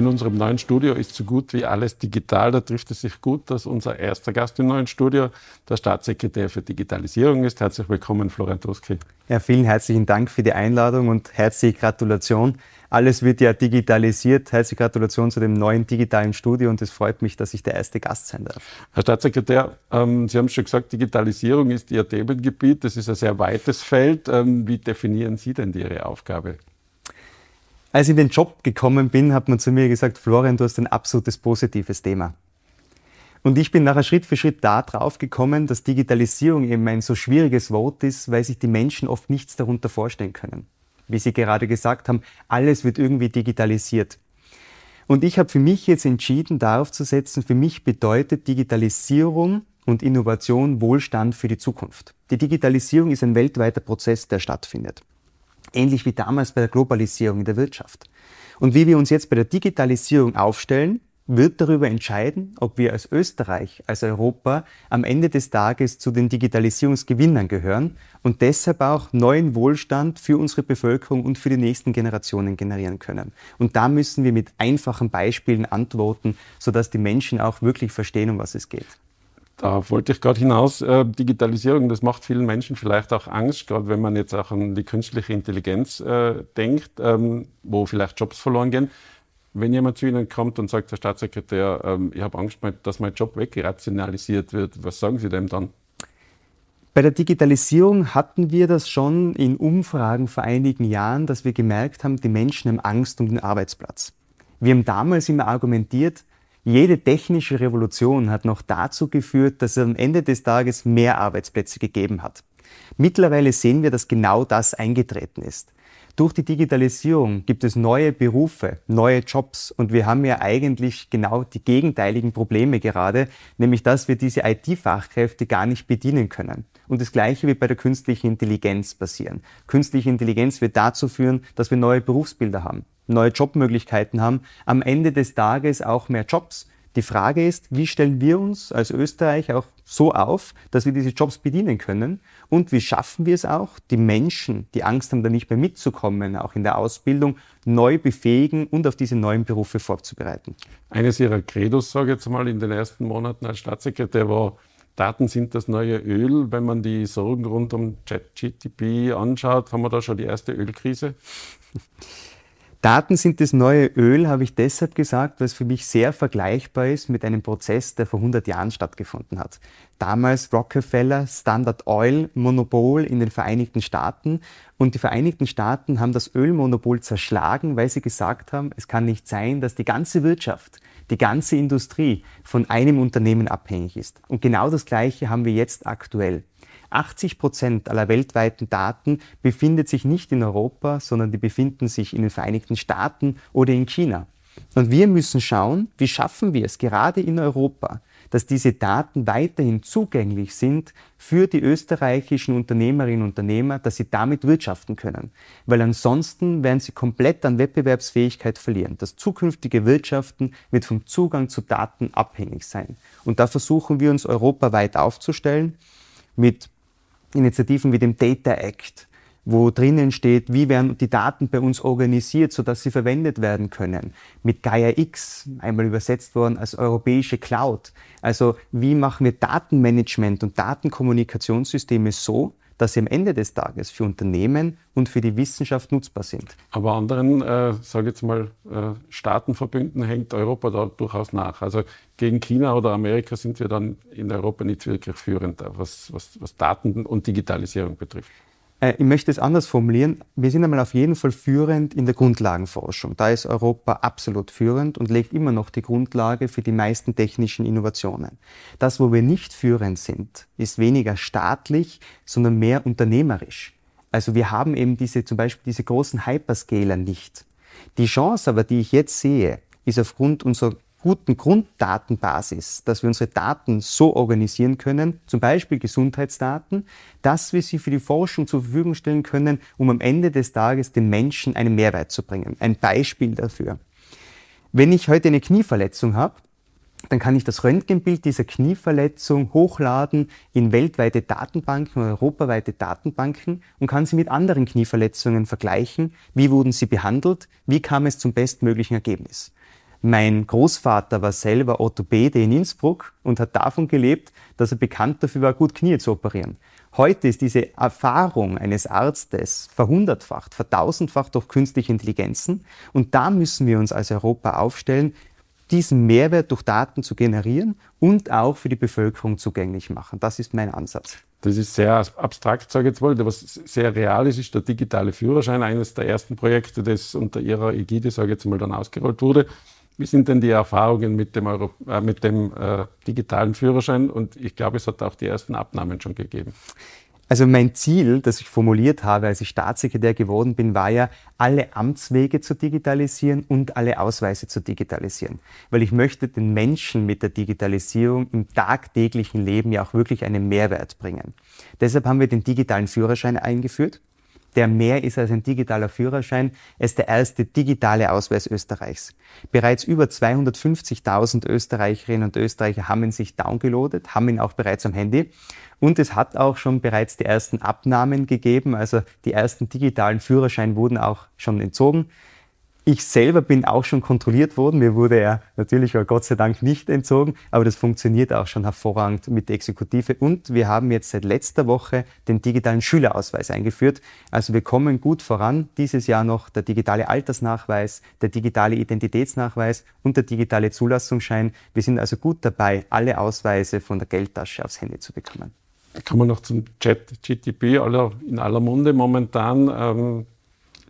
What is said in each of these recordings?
In unserem neuen Studio ist so gut wie alles digital. Da trifft es sich gut, dass unser erster Gast im neuen Studio der Staatssekretär für Digitalisierung ist. Herzlich willkommen, Florian Tuski. Ja, vielen herzlichen Dank für die Einladung und herzliche Gratulation. Alles wird ja digitalisiert. Herzliche Gratulation zu dem neuen digitalen Studio und es freut mich, dass ich der erste Gast sein darf. Herr Staatssekretär, ähm, Sie haben schon gesagt, Digitalisierung ist Ihr Themengebiet. Das ist ein sehr weites Feld. Ähm, wie definieren Sie denn Ihre Aufgabe? Als ich in den Job gekommen bin, hat man zu mir gesagt, Florian, du hast ein absolutes positives Thema. Und ich bin nachher Schritt für Schritt da drauf gekommen, dass Digitalisierung eben ein so schwieriges Wort ist, weil sich die Menschen oft nichts darunter vorstellen können wie Sie gerade gesagt haben, alles wird irgendwie digitalisiert. Und ich habe für mich jetzt entschieden, darauf zu setzen, für mich bedeutet Digitalisierung und Innovation Wohlstand für die Zukunft. Die Digitalisierung ist ein weltweiter Prozess, der stattfindet. Ähnlich wie damals bei der Globalisierung in der Wirtschaft. Und wie wir uns jetzt bei der Digitalisierung aufstellen, wird darüber entscheiden, ob wir als Österreich, als Europa am Ende des Tages zu den Digitalisierungsgewinnern gehören und deshalb auch neuen Wohlstand für unsere Bevölkerung und für die nächsten Generationen generieren können. Und da müssen wir mit einfachen Beispielen antworten, sodass die Menschen auch wirklich verstehen, um was es geht. Da wollte ich gerade hinaus. Äh, Digitalisierung, das macht vielen Menschen vielleicht auch Angst, gerade wenn man jetzt auch an die künstliche Intelligenz äh, denkt, ähm, wo vielleicht Jobs verloren gehen. Wenn jemand zu Ihnen kommt und sagt, Herr Staatssekretär, ähm, ich habe Angst, dass mein Job wegrationalisiert wird, was sagen Sie dem dann? Bei der Digitalisierung hatten wir das schon in Umfragen vor einigen Jahren, dass wir gemerkt haben, die Menschen haben Angst um den Arbeitsplatz. Wir haben damals immer argumentiert, jede technische Revolution hat noch dazu geführt, dass es am Ende des Tages mehr Arbeitsplätze gegeben hat. Mittlerweile sehen wir, dass genau das eingetreten ist. Durch die Digitalisierung gibt es neue Berufe, neue Jobs und wir haben ja eigentlich genau die gegenteiligen Probleme gerade, nämlich dass wir diese IT-Fachkräfte gar nicht bedienen können. Und das Gleiche wird bei der künstlichen Intelligenz passieren. Künstliche Intelligenz wird dazu führen, dass wir neue Berufsbilder haben, neue Jobmöglichkeiten haben, am Ende des Tages auch mehr Jobs. Die Frage ist, wie stellen wir uns als Österreich auch so auf, dass wir diese Jobs bedienen können? Und wie schaffen wir es auch, die Menschen, die Angst haben, da nicht mehr mitzukommen, auch in der Ausbildung, neu befähigen und auf diese neuen Berufe vorzubereiten? Eines Ihrer Credos, sage ich jetzt mal, in den ersten Monaten als Staatssekretär war, Daten sind das neue Öl. Wenn man die Sorgen rund um ChatGTP anschaut, haben wir da schon die erste Ölkrise? Daten sind das neue Öl, habe ich deshalb gesagt, weil es für mich sehr vergleichbar ist mit einem Prozess, der vor 100 Jahren stattgefunden hat. Damals Rockefeller, Standard Oil, Monopol in den Vereinigten Staaten. Und die Vereinigten Staaten haben das Ölmonopol zerschlagen, weil sie gesagt haben, es kann nicht sein, dass die ganze Wirtschaft, die ganze Industrie von einem Unternehmen abhängig ist. Und genau das Gleiche haben wir jetzt aktuell. 80 Prozent aller weltweiten Daten befindet sich nicht in Europa, sondern die befinden sich in den Vereinigten Staaten oder in China. Und wir müssen schauen, wie schaffen wir es gerade in Europa, dass diese Daten weiterhin zugänglich sind für die österreichischen Unternehmerinnen und Unternehmer, dass sie damit wirtschaften können. Weil ansonsten werden sie komplett an Wettbewerbsfähigkeit verlieren. Das zukünftige Wirtschaften wird vom Zugang zu Daten abhängig sein. Und da versuchen wir uns europaweit aufzustellen mit Initiativen wie dem Data Act, wo drinnen steht, wie werden die Daten bei uns organisiert, sodass sie verwendet werden können. Mit Gaia X, einmal übersetzt worden als europäische Cloud. Also wie machen wir Datenmanagement und Datenkommunikationssysteme so, dass sie am Ende des Tages für Unternehmen und für die Wissenschaft nutzbar sind. Aber anderen, äh, sage jetzt mal, äh, Staatenverbünden hängt Europa da durchaus nach. Also gegen China oder Amerika sind wir dann in Europa nicht wirklich führend, was, was, was Daten und Digitalisierung betrifft. Äh, ich möchte es anders formulieren. Wir sind einmal auf jeden Fall führend in der Grundlagenforschung. Da ist Europa absolut führend und legt immer noch die Grundlage für die meisten technischen Innovationen. Das, wo wir nicht führend sind, ist weniger staatlich, sondern mehr unternehmerisch. Also wir haben eben diese, zum Beispiel diese großen Hyperscaler nicht. Die Chance aber, die ich jetzt sehe, ist aufgrund unserer guten Grunddatenbasis, dass wir unsere Daten so organisieren können, zum Beispiel Gesundheitsdaten, dass wir sie für die Forschung zur Verfügung stellen können, um am Ende des Tages den Menschen einen Mehrwert zu bringen. Ein Beispiel dafür. Wenn ich heute eine Knieverletzung habe, dann kann ich das Röntgenbild dieser Knieverletzung hochladen in weltweite Datenbanken oder europaweite Datenbanken und kann sie mit anderen Knieverletzungen vergleichen. Wie wurden sie behandelt? Wie kam es zum bestmöglichen Ergebnis? Mein Großvater war selber Orthopäde in Innsbruck und hat davon gelebt, dass er bekannt dafür war, gut Knie zu operieren. Heute ist diese Erfahrung eines Arztes verhundertfacht, vertausendfacht durch künstliche Intelligenzen. Und da müssen wir uns als Europa aufstellen, diesen Mehrwert durch Daten zu generieren und auch für die Bevölkerung zugänglich machen. Das ist mein Ansatz. Das ist sehr abstrakt, sage ich jetzt mal. Was sehr real ist, ist der digitale Führerschein, eines der ersten Projekte, das unter Ihrer Ägide, sage ich jetzt mal, dann ausgerollt wurde. Wie sind denn die Erfahrungen mit dem, Euro, äh, mit dem äh, digitalen Führerschein? Und ich glaube, es hat auch die ersten Abnahmen schon gegeben. Also mein Ziel, das ich formuliert habe, als ich Staatssekretär geworden bin, war ja, alle Amtswege zu digitalisieren und alle Ausweise zu digitalisieren. Weil ich möchte den Menschen mit der Digitalisierung im tagtäglichen Leben ja auch wirklich einen Mehrwert bringen. Deshalb haben wir den digitalen Führerschein eingeführt der mehr ist als ein digitaler Führerschein. Er ist der erste digitale Ausweis Österreichs. Bereits über 250.000 Österreicherinnen und Österreicher haben ihn sich downgeloadet, haben ihn auch bereits am Handy. Und es hat auch schon bereits die ersten Abnahmen gegeben, also die ersten digitalen Führerscheine wurden auch schon entzogen. Ich selber bin auch schon kontrolliert worden. Mir wurde er natürlich Gott sei Dank nicht entzogen, aber das funktioniert auch schon hervorragend mit der Exekutive. Und wir haben jetzt seit letzter Woche den digitalen Schülerausweis eingeführt. Also wir kommen gut voran. Dieses Jahr noch der digitale Altersnachweis, der digitale Identitätsnachweis und der digitale Zulassungsschein. Wir sind also gut dabei, alle Ausweise von der Geldtasche aufs Handy zu bekommen. Kommen wir noch zum Chat GTP in aller Munde momentan. Ähm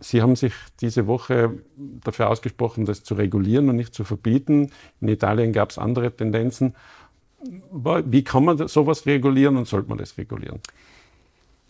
Sie haben sich diese Woche dafür ausgesprochen, das zu regulieren und nicht zu verbieten. In Italien gab es andere Tendenzen. Wie kann man sowas regulieren und sollte man das regulieren?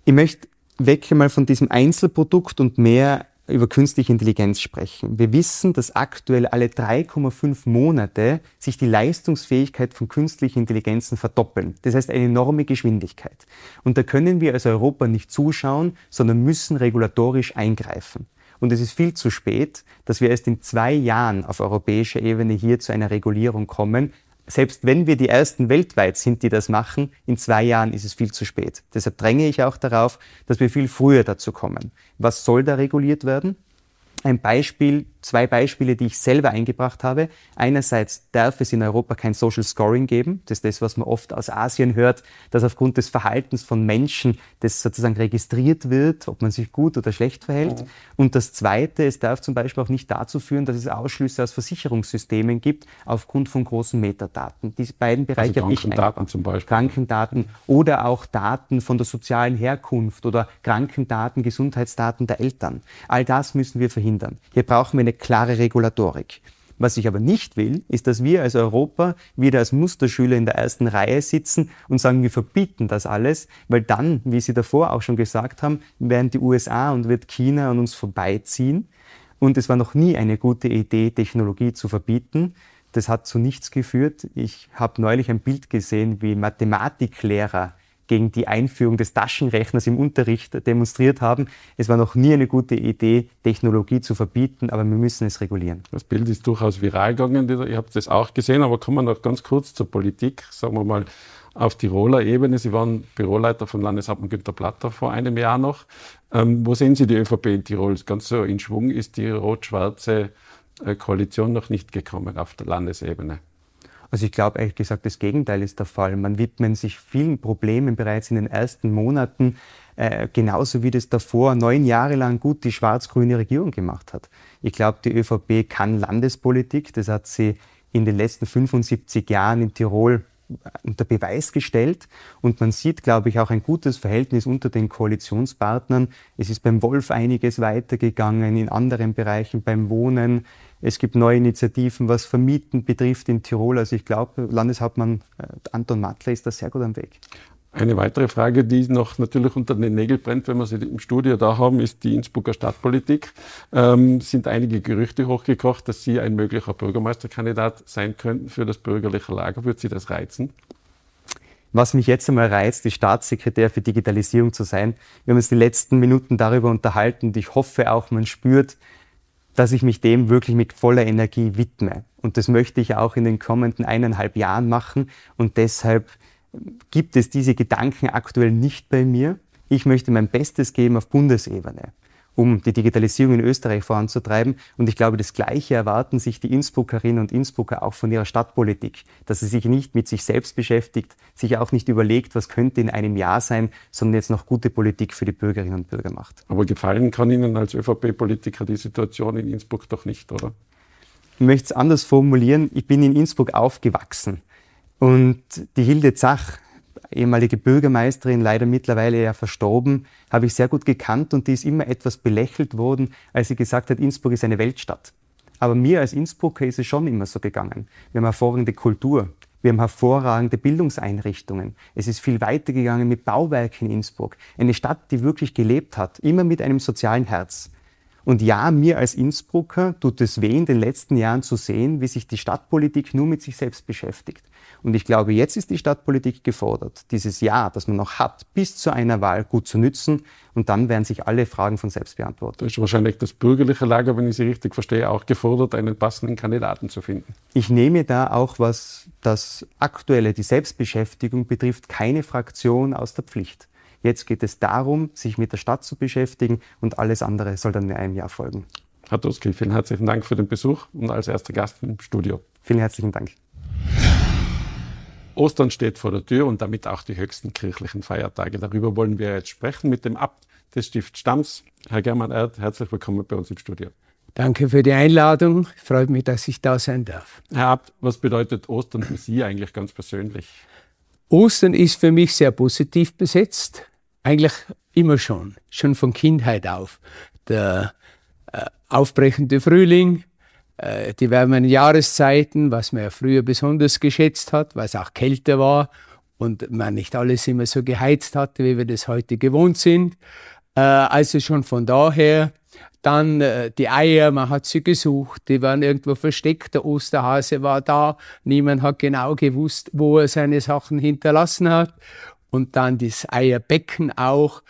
Ich möchte weg mal von diesem Einzelprodukt und mehr über künstliche Intelligenz sprechen. Wir wissen, dass aktuell alle 3,5 Monate sich die Leistungsfähigkeit von künstlichen Intelligenzen verdoppeln. Das heißt eine enorme Geschwindigkeit. Und da können wir als Europa nicht zuschauen, sondern müssen regulatorisch eingreifen. Und es ist viel zu spät, dass wir erst in zwei Jahren auf europäischer Ebene hier zu einer Regulierung kommen, selbst wenn wir die Ersten weltweit sind, die das machen, in zwei Jahren ist es viel zu spät. Deshalb dränge ich auch darauf, dass wir viel früher dazu kommen. Was soll da reguliert werden? Ein Beispiel zwei Beispiele, die ich selber eingebracht habe. Einerseits darf es in Europa kein Social Scoring geben. Das ist das, was man oft aus Asien hört, dass aufgrund des Verhaltens von Menschen das sozusagen registriert wird, ob man sich gut oder schlecht verhält. Mhm. Und das Zweite, es darf zum Beispiel auch nicht dazu führen, dass es Ausschlüsse aus Versicherungssystemen gibt aufgrund von großen Metadaten. Diese beiden Bereiche also habe ich Krankendaten zum Beispiel. Krankendaten oder auch Daten von der sozialen Herkunft oder Krankendaten, Gesundheitsdaten der Eltern. All das müssen wir verhindern. Hier brauchen wir eine eine klare Regulatorik. Was ich aber nicht will, ist, dass wir als Europa wieder als Musterschüler in der ersten Reihe sitzen und sagen, wir verbieten das alles, weil dann, wie Sie davor auch schon gesagt haben, werden die USA und wird China an uns vorbeiziehen. Und es war noch nie eine gute Idee, Technologie zu verbieten. Das hat zu nichts geführt. Ich habe neulich ein Bild gesehen, wie Mathematiklehrer gegen die Einführung des Taschenrechners im Unterricht demonstriert haben. Es war noch nie eine gute Idee, Technologie zu verbieten, aber wir müssen es regulieren. Das Bild ist durchaus viral gegangen. Ihr habt das auch gesehen, aber kommen wir noch ganz kurz zur Politik. Sagen wir mal, auf Tiroler Ebene. Sie waren Büroleiter von Landeshauptmann Günter Platter vor einem Jahr noch. Ähm, wo sehen Sie die ÖVP in Tirol? Ganz so in Schwung ist die rot-schwarze äh, Koalition noch nicht gekommen auf der Landesebene. Also ich glaube ehrlich gesagt, das Gegenteil ist der Fall. Man widmet sich vielen Problemen bereits in den ersten Monaten, äh, genauso wie das davor neun Jahre lang gut die schwarz-grüne Regierung gemacht hat. Ich glaube, die ÖVP kann Landespolitik, das hat sie in den letzten 75 Jahren in Tirol unter Beweis gestellt. Und man sieht, glaube ich, auch ein gutes Verhältnis unter den Koalitionspartnern. Es ist beim Wolf einiges weitergegangen, in anderen Bereichen, beim Wohnen. Es gibt neue Initiativen, was Vermieten betrifft in Tirol. Also ich glaube, Landeshauptmann äh, Anton Mattler ist da sehr gut am Weg. Eine weitere Frage, die noch natürlich unter den Nägeln brennt, wenn wir sie im Studio da haben, ist die Innsbrucker Stadtpolitik. Ähm, sind einige Gerüchte hochgekocht, dass Sie ein möglicher Bürgermeisterkandidat sein könnten für das bürgerliche Lager. Würde Sie das reizen? Was mich jetzt einmal reizt, ist Staatssekretär für Digitalisierung zu sein. Wir haben uns die letzten Minuten darüber unterhalten und ich hoffe auch, man spürt, dass ich mich dem wirklich mit voller Energie widme. Und das möchte ich auch in den kommenden eineinhalb Jahren machen. Und deshalb gibt es diese Gedanken aktuell nicht bei mir. Ich möchte mein Bestes geben auf Bundesebene um die Digitalisierung in Österreich voranzutreiben. Und ich glaube, das Gleiche erwarten sich die Innsbruckerinnen und Innsbrucker auch von ihrer Stadtpolitik, dass sie sich nicht mit sich selbst beschäftigt, sich auch nicht überlegt, was könnte in einem Jahr sein, sondern jetzt noch gute Politik für die Bürgerinnen und Bürger macht. Aber gefallen kann Ihnen als ÖVP-Politiker die Situation in Innsbruck doch nicht, oder? Ich möchte es anders formulieren. Ich bin in Innsbruck aufgewachsen. Und die Hilde Zach, ehemalige Bürgermeisterin, leider mittlerweile ja verstorben, habe ich sehr gut gekannt und die ist immer etwas belächelt worden, als sie gesagt hat, Innsbruck ist eine Weltstadt. Aber mir als Innsbrucker ist es schon immer so gegangen. Wir haben hervorragende Kultur, wir haben hervorragende Bildungseinrichtungen. Es ist viel weiter gegangen mit Bauwerken in Innsbruck. Eine Stadt, die wirklich gelebt hat, immer mit einem sozialen Herz. Und ja, mir als Innsbrucker tut es weh, in den letzten Jahren zu sehen, wie sich die Stadtpolitik nur mit sich selbst beschäftigt. Und ich glaube, jetzt ist die Stadtpolitik gefordert, dieses Jahr, das man noch hat, bis zu einer Wahl gut zu nützen. Und dann werden sich alle Fragen von selbst beantwortet. Da ist wahrscheinlich das bürgerliche Lager, wenn ich Sie richtig verstehe, auch gefordert, einen passenden Kandidaten zu finden. Ich nehme da auch, was das Aktuelle, die Selbstbeschäftigung betrifft, keine Fraktion aus der Pflicht. Jetzt geht es darum, sich mit der Stadt zu beschäftigen und alles andere soll dann in einem Jahr folgen. Herr Duski, vielen herzlichen Dank für den Besuch und als erster Gast im Studio. Vielen herzlichen Dank. Ostern steht vor der Tür und damit auch die höchsten kirchlichen Feiertage. Darüber wollen wir jetzt sprechen mit dem Abt des Stift Stamms, Herr German Erd. Herzlich willkommen bei uns im Studio. Danke für die Einladung. Freut mich, dass ich da sein darf. Herr Abt, was bedeutet Ostern für Sie eigentlich ganz persönlich? Ostern ist für mich sehr positiv besetzt. Eigentlich immer schon, schon von Kindheit auf. Der äh, aufbrechende Frühling, äh, die wärmeren Jahreszeiten, was man ja früher besonders geschätzt hat, weil es auch kälter war und man nicht alles immer so geheizt hatte, wie wir das heute gewohnt sind. Äh, also schon von daher dann äh, die Eier, man hat sie gesucht, die waren irgendwo versteckt, der Osterhase war da, niemand hat genau gewusst, wo er seine Sachen hinterlassen hat. Und dann das Eierbecken auch.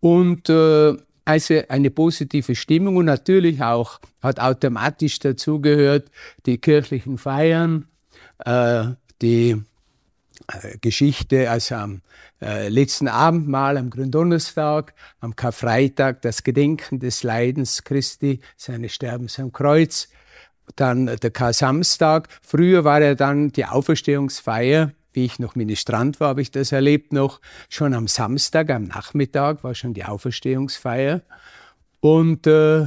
Und äh, also eine positive Stimmung und natürlich auch hat automatisch dazugehört die kirchlichen Feiern, äh, die äh, Geschichte, also am äh, letzten Abendmahl, am Gründonnerstag, am Karfreitag das Gedenken des Leidens Christi, seines Sterbens am Kreuz, dann der Kar-Samstag. Früher war ja dann die Auferstehungsfeier wie ich noch Ministrant war, habe ich das erlebt noch. Schon am Samstag, am Nachmittag war schon die Auferstehungsfeier. Und äh,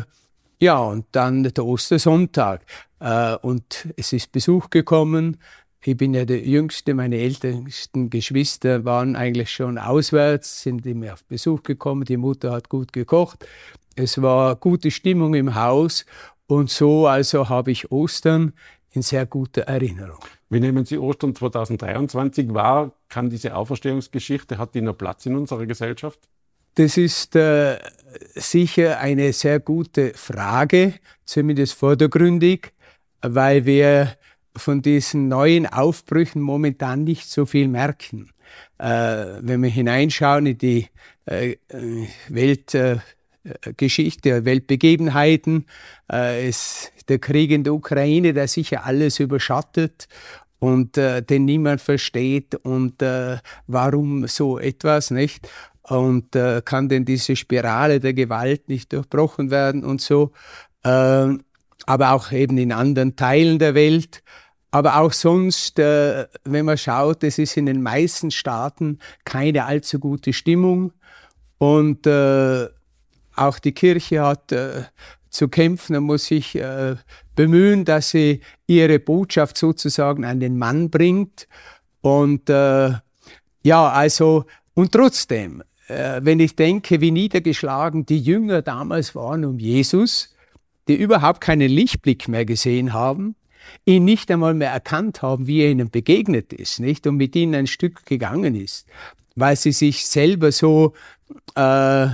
ja, und dann der Ostersonntag. Äh, und es ist Besuch gekommen. Ich bin ja der Jüngste, meine ältesten Geschwister waren eigentlich schon auswärts, sind immer auf Besuch gekommen. Die Mutter hat gut gekocht. Es war gute Stimmung im Haus. Und so also habe ich Ostern in sehr guter Erinnerung. Wie nehmen Sie Ostern 2023 wahr? Kann diese Auferstehungsgeschichte, hat die noch Platz in unserer Gesellschaft? Das ist äh, sicher eine sehr gute Frage, zumindest vordergründig, weil wir von diesen neuen Aufbrüchen momentan nicht so viel merken. Äh, wenn wir hineinschauen in die äh, Welt, äh, Weltbegebenheiten, äh, ist der Krieg in der Ukraine, der sicher alles überschattet und äh, den niemand versteht und äh, warum so etwas, nicht? Und äh, kann denn diese Spirale der Gewalt nicht durchbrochen werden und so. Äh, aber auch eben in anderen Teilen der Welt. Aber auch sonst, äh, wenn man schaut, es ist in den meisten Staaten keine allzu gute Stimmung. Und äh, auch die Kirche hat äh, zu kämpfen und muss sich äh, bemühen, dass sie ihre Botschaft sozusagen an den Mann bringt. Und äh, ja, also, und trotzdem, äh, wenn ich denke, wie niedergeschlagen die Jünger damals waren um Jesus, die überhaupt keinen Lichtblick mehr gesehen haben, ihn nicht einmal mehr erkannt haben, wie er ihnen begegnet ist, nicht? Und mit ihnen ein Stück gegangen ist, weil sie sich selber so äh,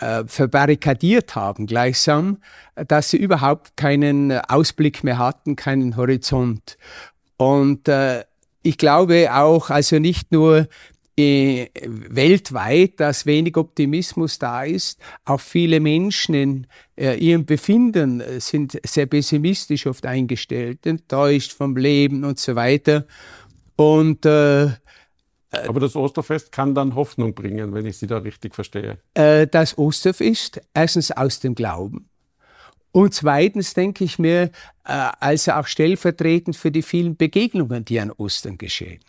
äh, verbarrikadiert haben, gleichsam, dass sie überhaupt keinen Ausblick mehr hatten, keinen Horizont. Und äh, ich glaube auch, also nicht nur äh, weltweit, dass wenig Optimismus da ist. Auch viele Menschen in äh, ihrem Befinden äh, sind sehr pessimistisch oft eingestellt, enttäuscht vom Leben und so weiter. Und äh, aber das Osterfest kann dann Hoffnung bringen, wenn ich Sie da richtig verstehe. Äh, das Osterfest, erstens aus dem Glauben. Und zweitens denke ich mir, äh, also auch stellvertretend für die vielen Begegnungen, die an Ostern geschehen.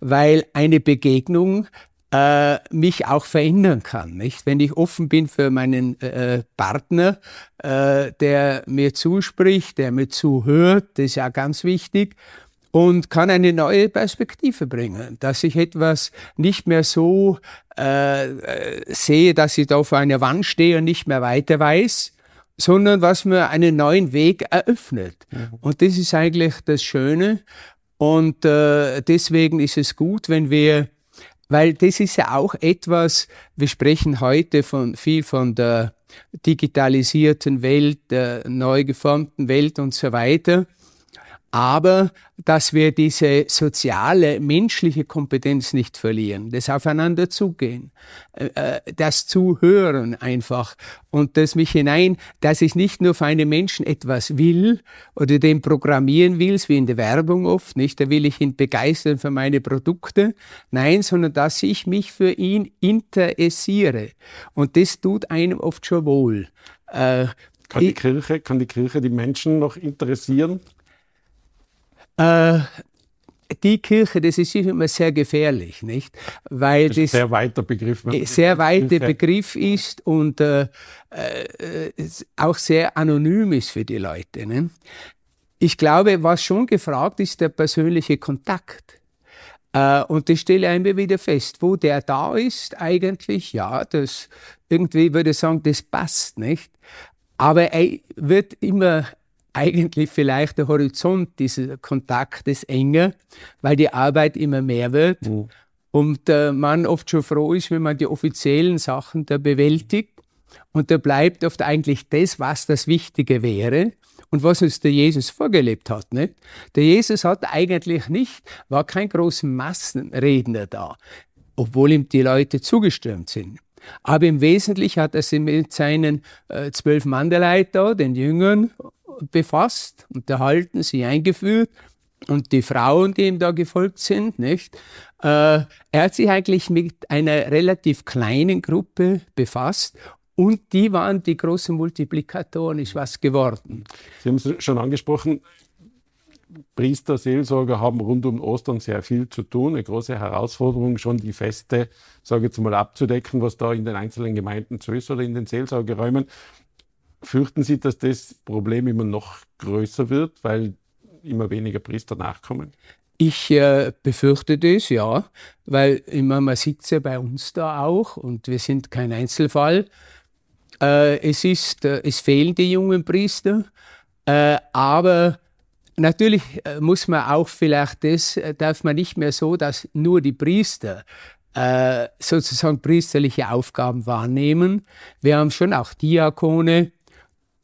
Weil eine Begegnung äh, mich auch verändern kann. Nicht? Wenn ich offen bin für meinen äh, Partner, äh, der mir zuspricht, der mir zuhört, das ist ja ganz wichtig und kann eine neue Perspektive bringen, dass ich etwas nicht mehr so äh, äh, sehe, dass ich da auf einer Wand stehe und nicht mehr weiter weiß, sondern was mir einen neuen Weg eröffnet. Mhm. Und das ist eigentlich das Schöne. Und äh, deswegen ist es gut, wenn wir, weil das ist ja auch etwas, wir sprechen heute von viel von der digitalisierten Welt, der neu geformten Welt und so weiter aber dass wir diese soziale, menschliche Kompetenz nicht verlieren, das Aufeinanderzugehen, äh, äh, das Zuhören einfach und das mich hinein, dass ich nicht nur für einen Menschen etwas will oder den programmieren will, wie in der Werbung oft, nicht, da will ich ihn begeistern für meine Produkte, nein, sondern dass ich mich für ihn interessiere und das tut einem oft schon wohl. Äh, kann die Kirche, kann die Kirche die Menschen noch interessieren? Äh, die Kirche, das ist immer sehr gefährlich, nicht? Weil das, das sehr weiter Begriff, sehr weiter Begriff ist und äh, äh, auch sehr anonym ist für die Leute. Ne? Ich glaube, was schon gefragt ist, der persönliche Kontakt. Äh, und das stelle ich immer wieder fest, wo der da ist, eigentlich, ja, das irgendwie würde ich sagen, das passt nicht. Aber er wird immer eigentlich vielleicht der Horizont dieses Kontaktes enger, weil die Arbeit immer mehr wird mhm. und äh, man oft schon froh ist, wenn man die offiziellen Sachen da bewältigt und da bleibt oft eigentlich das, was das Wichtige wäre und was uns der Jesus vorgelebt hat. Nicht? Der Jesus hat eigentlich nicht, war kein großer Massenredner da, obwohl ihm die Leute zugestürmt sind. Aber im Wesentlichen hat er sich mit seinen äh, zwölf Mandeleit den Jüngern befasst, unterhalten, sie eingeführt und die Frauen, die ihm da gefolgt sind, nicht? Äh, er hat sich eigentlich mit einer relativ kleinen Gruppe befasst und die waren die großen Multiplikatoren, ist was geworden. Sie haben es schon angesprochen, Priester, Seelsorger haben rund um Ostern sehr viel zu tun. Eine große Herausforderung, schon die Feste, sage ich jetzt mal, abzudecken, was da in den einzelnen Gemeinden zu ist oder in den Seelsorgeräumen. Fürchten Sie, dass das Problem immer noch größer wird, weil immer weniger Priester nachkommen? Ich äh, befürchte das, ja, weil immer, man sieht ja bei uns da auch und wir sind kein Einzelfall. Äh, es, ist, äh, es fehlen die jungen Priester, äh, aber natürlich äh, muss man auch vielleicht das, äh, darf man nicht mehr so, dass nur die Priester sozusagen priesterliche Aufgaben wahrnehmen. Wir haben schon auch Diakone,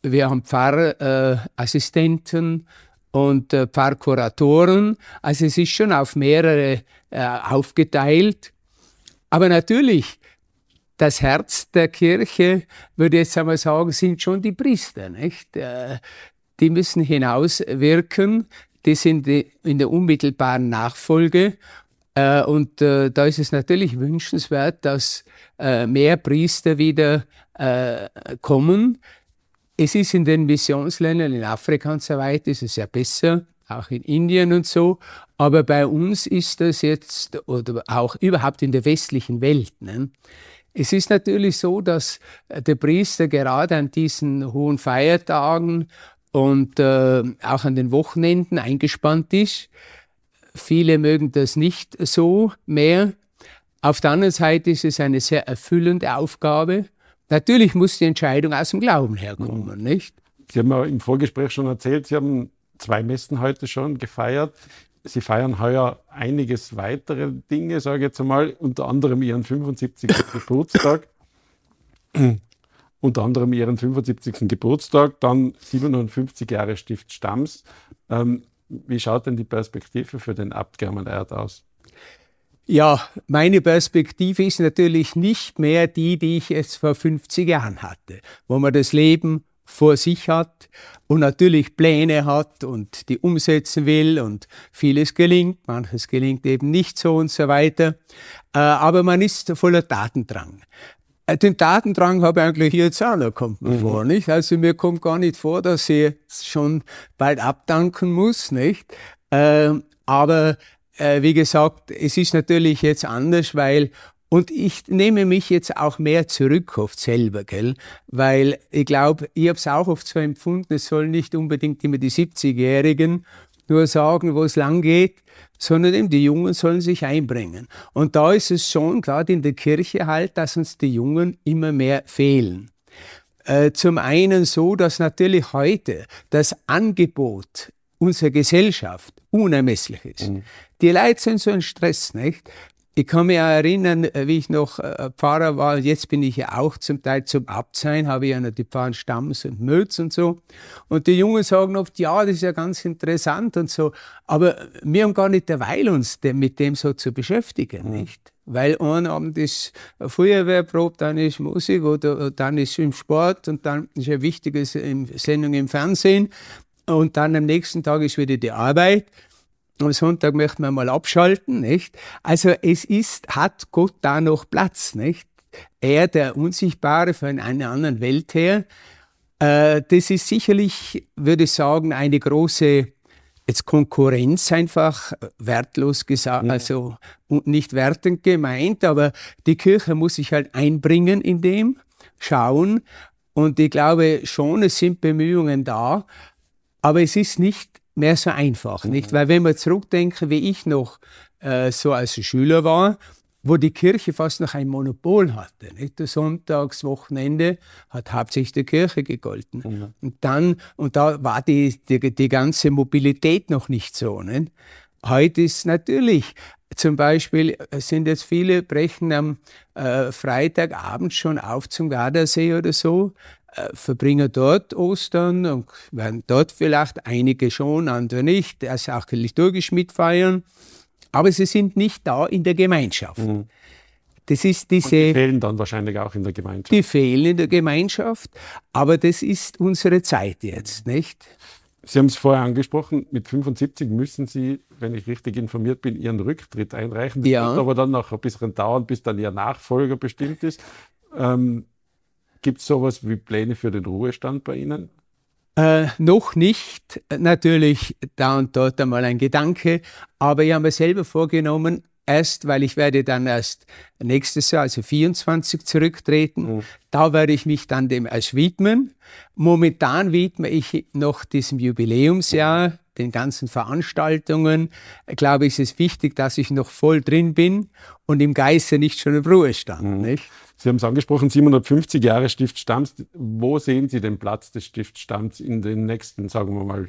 wir haben Pfarrassistenten und äh, Pfarrkuratoren. Also es ist schon auf mehrere äh, aufgeteilt. Aber natürlich, das Herz der Kirche, würde ich jetzt einmal sagen, sind schon die Priester. Nicht? Äh, die müssen hinauswirken. Die sind in der unmittelbaren Nachfolge. Äh, und äh, da ist es natürlich wünschenswert, dass äh, mehr Priester wieder kommen. Es ist in den Missionsländern, in Afrika und so weiter, ist es ja besser, auch in Indien und so. Aber bei uns ist das jetzt, oder auch überhaupt in der westlichen Welt, ne? Es ist natürlich so, dass der Priester gerade an diesen hohen Feiertagen und äh, auch an den Wochenenden eingespannt ist. Viele mögen das nicht so mehr. Auf der anderen Seite ist es eine sehr erfüllende Aufgabe Natürlich muss die Entscheidung aus dem Glauben herkommen, nicht? Sie haben ja im Vorgespräch schon erzählt, Sie haben zwei Messen heute schon gefeiert. Sie feiern heuer einiges weitere Dinge, sage ich jetzt einmal, unter anderem Ihren 75. Geburtstag. unter anderem Ihren 75. Geburtstag, dann 57 Jahre Stift Stamms. Ähm, wie schaut denn die Perspektive für den Abt German Erd aus? Ja, meine Perspektive ist natürlich nicht mehr die, die ich jetzt vor 50 Jahren hatte, wo man das Leben vor sich hat und natürlich Pläne hat und die umsetzen will und vieles gelingt, manches gelingt eben nicht so und so weiter. Äh, aber man ist voller Datendrang. Äh, den Datendrang habe ich eigentlich jetzt auch noch, kommt mir mhm. vor, nicht? Also mir kommt gar nicht vor, dass ich schon bald abdanken muss, nicht? Ähm, aber äh, wie gesagt, es ist natürlich jetzt anders, weil und ich nehme mich jetzt auch mehr zurück oft selber, gell? Weil ich glaube, ich habe es auch oft so empfunden, es sollen nicht unbedingt immer die 70-Jährigen nur sagen, wo es lang geht, sondern eben die Jungen sollen sich einbringen. Und da ist es schon, gerade in der Kirche halt, dass uns die Jungen immer mehr fehlen. Äh, zum einen so, dass natürlich heute das Angebot unserer Gesellschaft unermesslich ist. Mhm. Die Leute sind so ein Stress, nicht? Ich kann mich auch erinnern, äh, wie ich noch äh, Pfarrer war, und jetzt bin ich ja auch zum Teil zum Absein, habe ich ja noch die Pfarren Stamms und Mötz und so. Und die Jungen sagen oft, ja, das ist ja ganz interessant und so. Aber wir haben gar nicht derweil uns mit dem so zu beschäftigen, mhm. nicht? Weil einen Abend ist Feuerwehrprobe, dann ist Musik oder dann ist im Sport und dann ist eine wichtige Sendung im Fernsehen und dann am nächsten Tag ist wieder die Arbeit am Sonntag möchten wir mal abschalten, nicht? Also es ist, hat Gott da noch Platz, nicht? Er, der Unsichtbare von einer anderen Welt her, äh, das ist sicherlich, würde ich sagen, eine große jetzt Konkurrenz einfach wertlos gesagt, ja. also nicht wertend gemeint, aber die Kirche muss sich halt einbringen in dem, schauen. Und ich glaube schon, es sind Bemühungen da, aber es ist nicht mehr so einfach, mhm. nicht? Weil wenn wir zurückdenken, wie ich noch äh, so als Schüler war, wo die Kirche fast noch ein Monopol hatte. Nicht? Das Sonntagswochenende hat hauptsächlich der Kirche gegolten. Mhm. Und dann, und da war die, die, die ganze Mobilität noch nicht so. Nicht? Heute ist natürlich, zum Beispiel sind jetzt viele brechen am äh, Freitagabend schon auf zum Gardasee oder so, äh, verbringen dort Ostern und werden dort vielleicht einige schon, andere nicht, also auch liturgisch mitfeiern, aber sie sind nicht da in der Gemeinschaft. Mhm. Das ist diese, und die fehlen dann wahrscheinlich auch in der Gemeinschaft. Die fehlen in der Gemeinschaft, aber das ist unsere Zeit jetzt, nicht? Sie haben es vorher angesprochen, mit 75 müssen Sie, wenn ich richtig informiert bin, Ihren Rücktritt einreichen. Das ja. wird aber dann noch ein bisschen dauern, bis dann Ihr Nachfolger bestimmt ist. Ähm, Gibt es sowas wie Pläne für den Ruhestand bei Ihnen? Äh, noch nicht. Natürlich da und dort einmal ein Gedanke, aber ich habe mir selber vorgenommen, erst, weil ich werde dann erst nächstes Jahr, also 24, zurücktreten. Mhm. Da werde ich mich dann dem erst widmen. Momentan widme ich noch diesem Jubiläumsjahr, den ganzen Veranstaltungen. Ich glaube, es ist wichtig, dass ich noch voll drin bin und im Geiste nicht schon im Ruhestand. Mhm. Nicht? Sie haben es angesprochen, 750 Jahre Stiftstamms. Wo sehen Sie den Platz des Stiftstamms in den nächsten, sagen wir mal,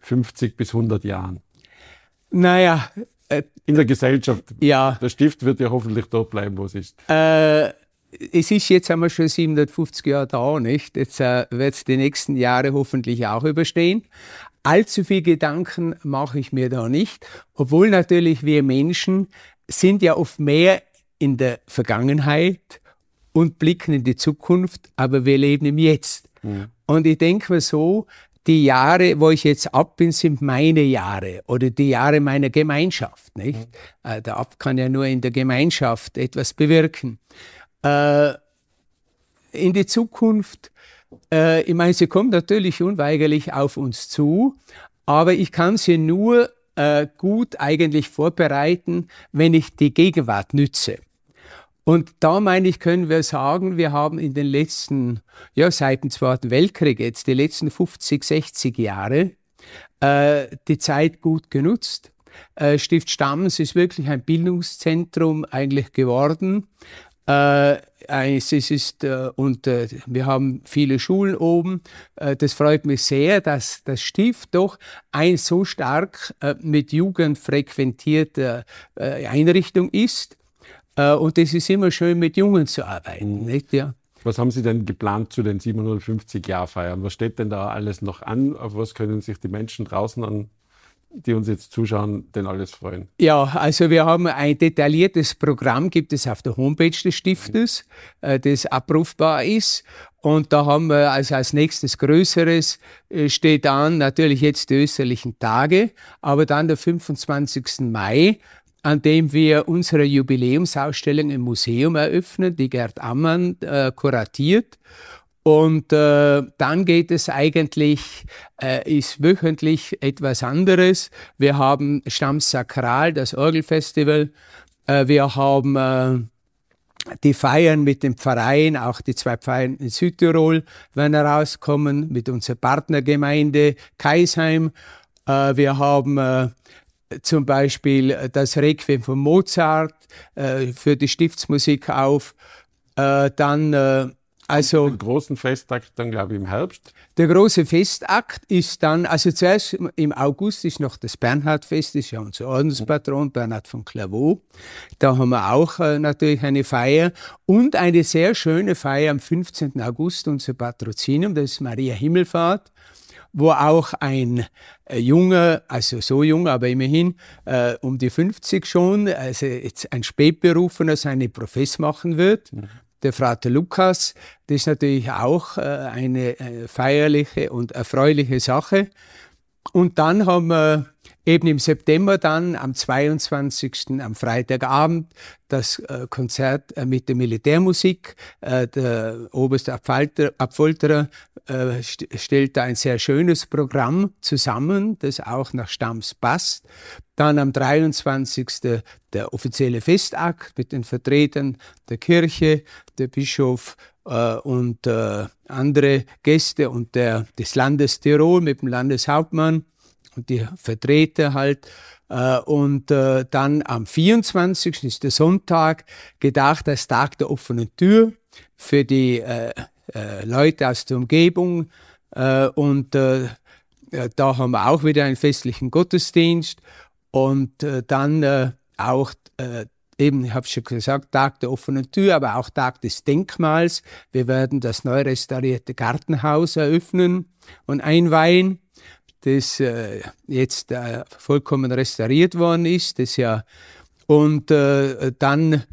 50 bis 100 Jahren? Naja. Äh, in der Gesellschaft. Ja. Der Stift wird ja hoffentlich dort bleiben, wo es ist. Äh, es ist jetzt einmal schon 750 Jahre da, nicht? Jetzt äh, wird es die nächsten Jahre hoffentlich auch überstehen. Allzu viel Gedanken mache ich mir da nicht, obwohl natürlich wir Menschen sind ja oft mehr in der Vergangenheit und blicken in die Zukunft, aber wir leben im Jetzt. Mhm. Und ich denke mir so, die Jahre, wo ich jetzt ab bin, sind meine Jahre oder die Jahre meiner Gemeinschaft. Nicht? Mhm. Äh, der Ab kann ja nur in der Gemeinschaft etwas bewirken. Äh, in die Zukunft, äh, ich meine, sie kommt natürlich unweigerlich auf uns zu, aber ich kann sie nur äh, gut eigentlich vorbereiten, wenn ich die Gegenwart nütze. Und da meine ich, können wir sagen, wir haben in den letzten, ja, seit dem Zweiten Weltkrieg jetzt, die letzten 50, 60 Jahre, äh, die Zeit gut genutzt. Äh, Stift Stamms ist wirklich ein Bildungszentrum eigentlich geworden. Äh, es ist, äh, und äh, wir haben viele Schulen oben. Äh, das freut mich sehr, dass das Stift doch ein so stark äh, mit Jugend frequentierte äh, Einrichtung ist. Äh, und es ist immer schön, mit Jungen zu arbeiten. Nicht? Ja. Was haben Sie denn geplant zu den 750 Jahrfeiern? Was steht denn da alles noch an? Auf was können sich die Menschen draußen an die uns jetzt zuschauen, denn alles freuen? Ja, also wir haben ein detailliertes Programm, gibt es auf der Homepage des Stiftes, äh, das abrufbar ist. Und da haben wir also als nächstes Größeres äh, steht an natürlich jetzt die österlichen Tage, aber dann der 25. Mai, an dem wir unsere Jubiläumsausstellung im Museum eröffnen, die Gerd Ammann äh, kuratiert. Und äh, dann geht es eigentlich, äh, ist wöchentlich etwas anderes. Wir haben Stamms Sakral, das Orgelfestival. Äh, wir haben äh, die Feiern mit dem Verein, auch die zwei Feiern in Südtirol werden herauskommen, mit unserer Partnergemeinde Kaisheim. Äh, wir haben äh, zum Beispiel das Requiem von Mozart äh, für die Stiftsmusik auf. Äh, dann äh, also den großen Festakt dann, glaube ich, im Herbst. Der große Festakt ist dann, also zuerst im August ist noch das Bernhardfest, das ist ja unser Ordenspatron, Bernhard von Clairvaux. Da haben wir auch äh, natürlich eine Feier und eine sehr schöne Feier am 15. August, unser Patrozinium, das ist Maria Himmelfahrt wo auch ein äh, junger, also so jung, aber immerhin äh, um die 50 schon, also jetzt ein Spätberufener seine Profess machen wird. Mhm der Frater Lukas. Das ist natürlich auch äh, eine äh, feierliche und erfreuliche Sache. Und dann haben wir eben im September dann am 22. am Freitagabend das äh, Konzert äh, mit der Militärmusik. Äh, der oberste Abfolterer st stellt da ein sehr schönes Programm zusammen, das auch nach Stamms passt. Dann am 23. der offizielle Festakt mit den Vertretern der Kirche, der Bischof äh, und äh, andere Gäste und der, des Landes Tirol mit dem Landeshauptmann und die Vertreter halt. Äh, und äh, dann am 24. ist der Sonntag gedacht als Tag der offenen Tür für die äh, Leute aus der Umgebung. und da haben wir auch wieder einen festlichen Gottesdienst und dann auch eben, ich habe schon gesagt, Tag der offenen Tür, aber auch Tag des Denkmals. Wir werden das neu restaurierte Gartenhaus eröffnen und einweihen das äh, jetzt äh, vollkommen restauriert worden ist. Das ja und äh, dann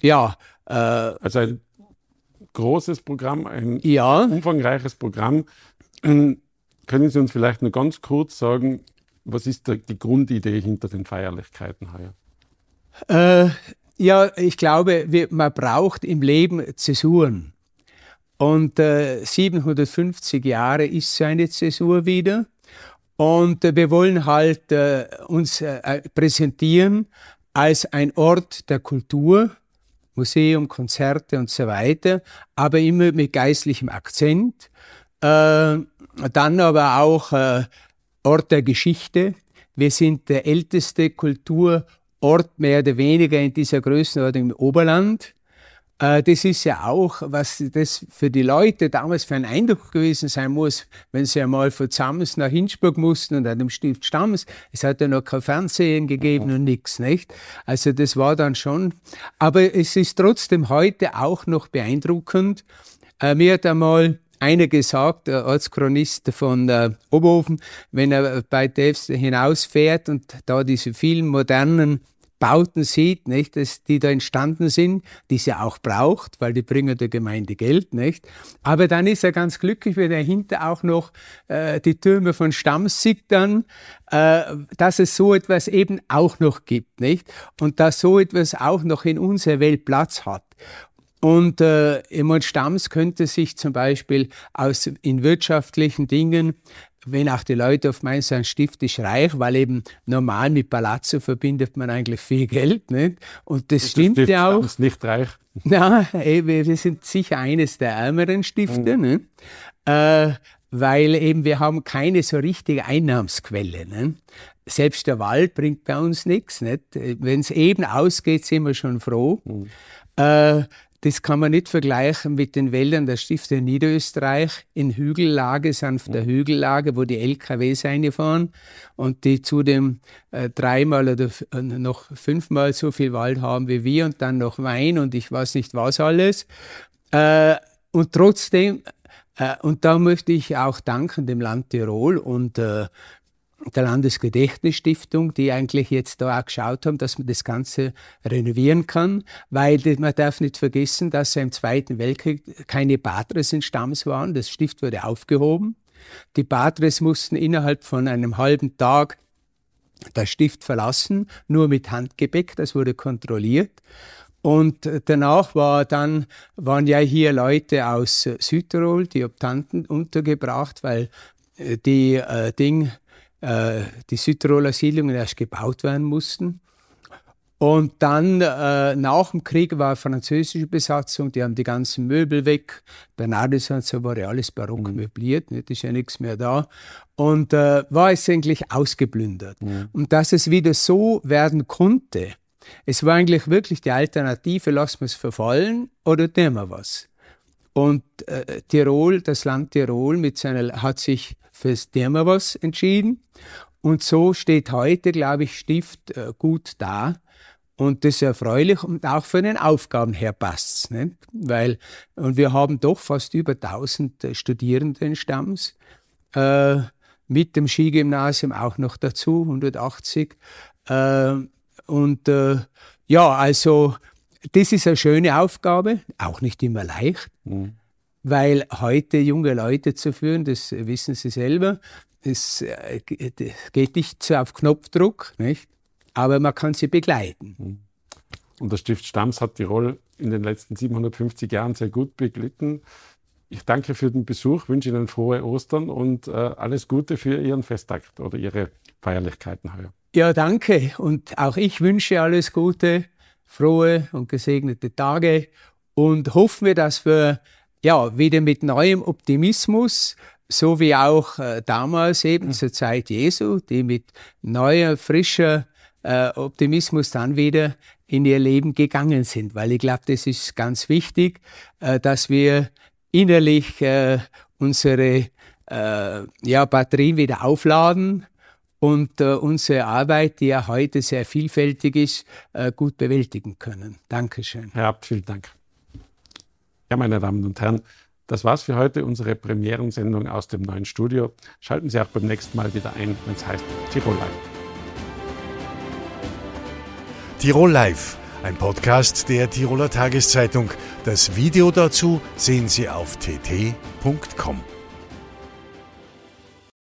ja. Äh, also großes Programm, ein ja. umfangreiches Programm. Ähm, können Sie uns vielleicht nur ganz kurz sagen, was ist da die Grundidee hinter den Feierlichkeiten heuer? Äh, ja, ich glaube, wir, man braucht im Leben Zäsuren. Und äh, 750 Jahre ist so eine Zäsur wieder. Und äh, wir wollen halt äh, uns äh, präsentieren als ein Ort der Kultur, Museum, Konzerte und so weiter, aber immer mit geistlichem Akzent. Äh, dann aber auch äh, Ort der Geschichte. Wir sind der älteste Kulturort mehr oder weniger in dieser Größenordnung im Oberland. Äh, das ist ja auch, was das für die Leute damals für ein Eindruck gewesen sein muss, wenn sie einmal von Zams nach Hindsburg mussten und an dem Stift Stamms. Es hat ja noch kein Fernsehen gegeben und nichts, nicht? Also das war dann schon. Aber es ist trotzdem heute auch noch beeindruckend. Äh, mir hat einmal einer gesagt, der Ortschronist von äh, Oberhofen, wenn er bei Devs hinausfährt und da diese vielen modernen Bauten sieht, nicht, dass die da entstanden sind, die sie auch braucht, weil die bringen der Gemeinde Geld, nicht. Aber dann ist er ganz glücklich, wenn er hinter auch noch äh, die Türme von Stamms sieht dann, äh, dass es so etwas eben auch noch gibt, nicht. Und dass so etwas auch noch in unserer Welt Platz hat. Und äh, Emil Stamms könnte sich zum Beispiel aus in wirtschaftlichen Dingen wenn auch die Leute auf Mainz sagen, Stift ist reich, weil eben normal mit Palazzo verbindet man eigentlich viel Geld. Nicht? Und das ist stimmt das ja auch. Ist nicht reich. Na, ey, wir sind sicher eines der ärmeren Stifte, mhm. ne? äh, weil eben wir haben keine so richtige Einnahmsquelle. Ne? Selbst der Wald bringt bei uns nichts. Wenn es eben ausgeht, sind wir schon froh. Mhm. Äh, das kann man nicht vergleichen mit den Wäldern der Stifte Niederösterreich in Hügellage, sanfter Hügellage, wo die LKWs reinfahren und die zudem äh, dreimal oder äh, noch fünfmal so viel Wald haben wie wir und dann noch Wein und ich weiß nicht was alles. Äh, und trotzdem, äh, und da möchte ich auch danken dem Land Tirol und äh, der Landesgedächtnisstiftung, die eigentlich jetzt da auch geschaut haben, dass man das Ganze renovieren kann, weil man darf nicht vergessen, dass im Zweiten Weltkrieg keine Patres in Stamms waren. Das Stift wurde aufgehoben. Die Patres mussten innerhalb von einem halben Tag das Stift verlassen, nur mit Handgepäck, das wurde kontrolliert. Und danach war dann, waren ja hier Leute aus Südtirol, die Optanten untergebracht, weil äh, die äh, Ding, äh, die Südtiroler Siedlungen erst gebaut werden mussten. Und dann äh, nach dem Krieg war französische Besatzung, die haben die ganzen Möbel weg. Bernardus und so war ja alles barock mhm. möbliert, nicht? ist ja nichts mehr da. Und äh, war es eigentlich ausgeplündert. Mhm. Und dass es wieder so werden konnte, es war eigentlich wirklich die Alternative, lassen wir es verfallen oder nehmen wir was. Und äh, Tirol, das Land Tirol mit seiner, hat sich fürs was entschieden. Und so steht heute, glaube ich, Stift äh, gut da und das ist erfreulich und auch von den Aufgaben her passt es. Weil, und wir haben doch fast über 1000 äh, Studierende in Stamms, äh, mit dem Skigymnasium auch noch dazu, 180. Äh, und äh, ja, also das ist eine schöne Aufgabe, auch nicht immer leicht, mhm. Weil heute junge Leute zu führen, das wissen Sie selber, es äh, geht nicht so auf Knopfdruck, nicht? aber man kann sie begleiten. Und der Stift Stamms hat Tirol in den letzten 750 Jahren sehr gut beglitten. Ich danke für den Besuch, wünsche Ihnen frohe Ostern und äh, alles Gute für Ihren Festtag oder Ihre Feierlichkeiten heuer. Ja, danke. Und auch ich wünsche alles Gute, frohe und gesegnete Tage und hoffen wir, dass wir ja wieder mit neuem Optimismus, so wie auch äh, damals eben zur Zeit Jesu, die mit neuer, frischer äh, Optimismus dann wieder in ihr Leben gegangen sind. Weil ich glaube, das ist ganz wichtig, äh, dass wir innerlich äh, unsere äh, ja, Batterien wieder aufladen und äh, unsere Arbeit, die ja heute sehr vielfältig ist, äh, gut bewältigen können. Dankeschön. Herr Abt, vielen Dank. Ja, meine Damen und Herren, das war's für heute, unsere Premierensendung aus dem neuen Studio. Schalten Sie auch beim nächsten Mal wieder ein, wenn es heißt Tirol Live. Tirol Live, ein Podcast der Tiroler Tageszeitung. Das Video dazu sehen Sie auf tt.com.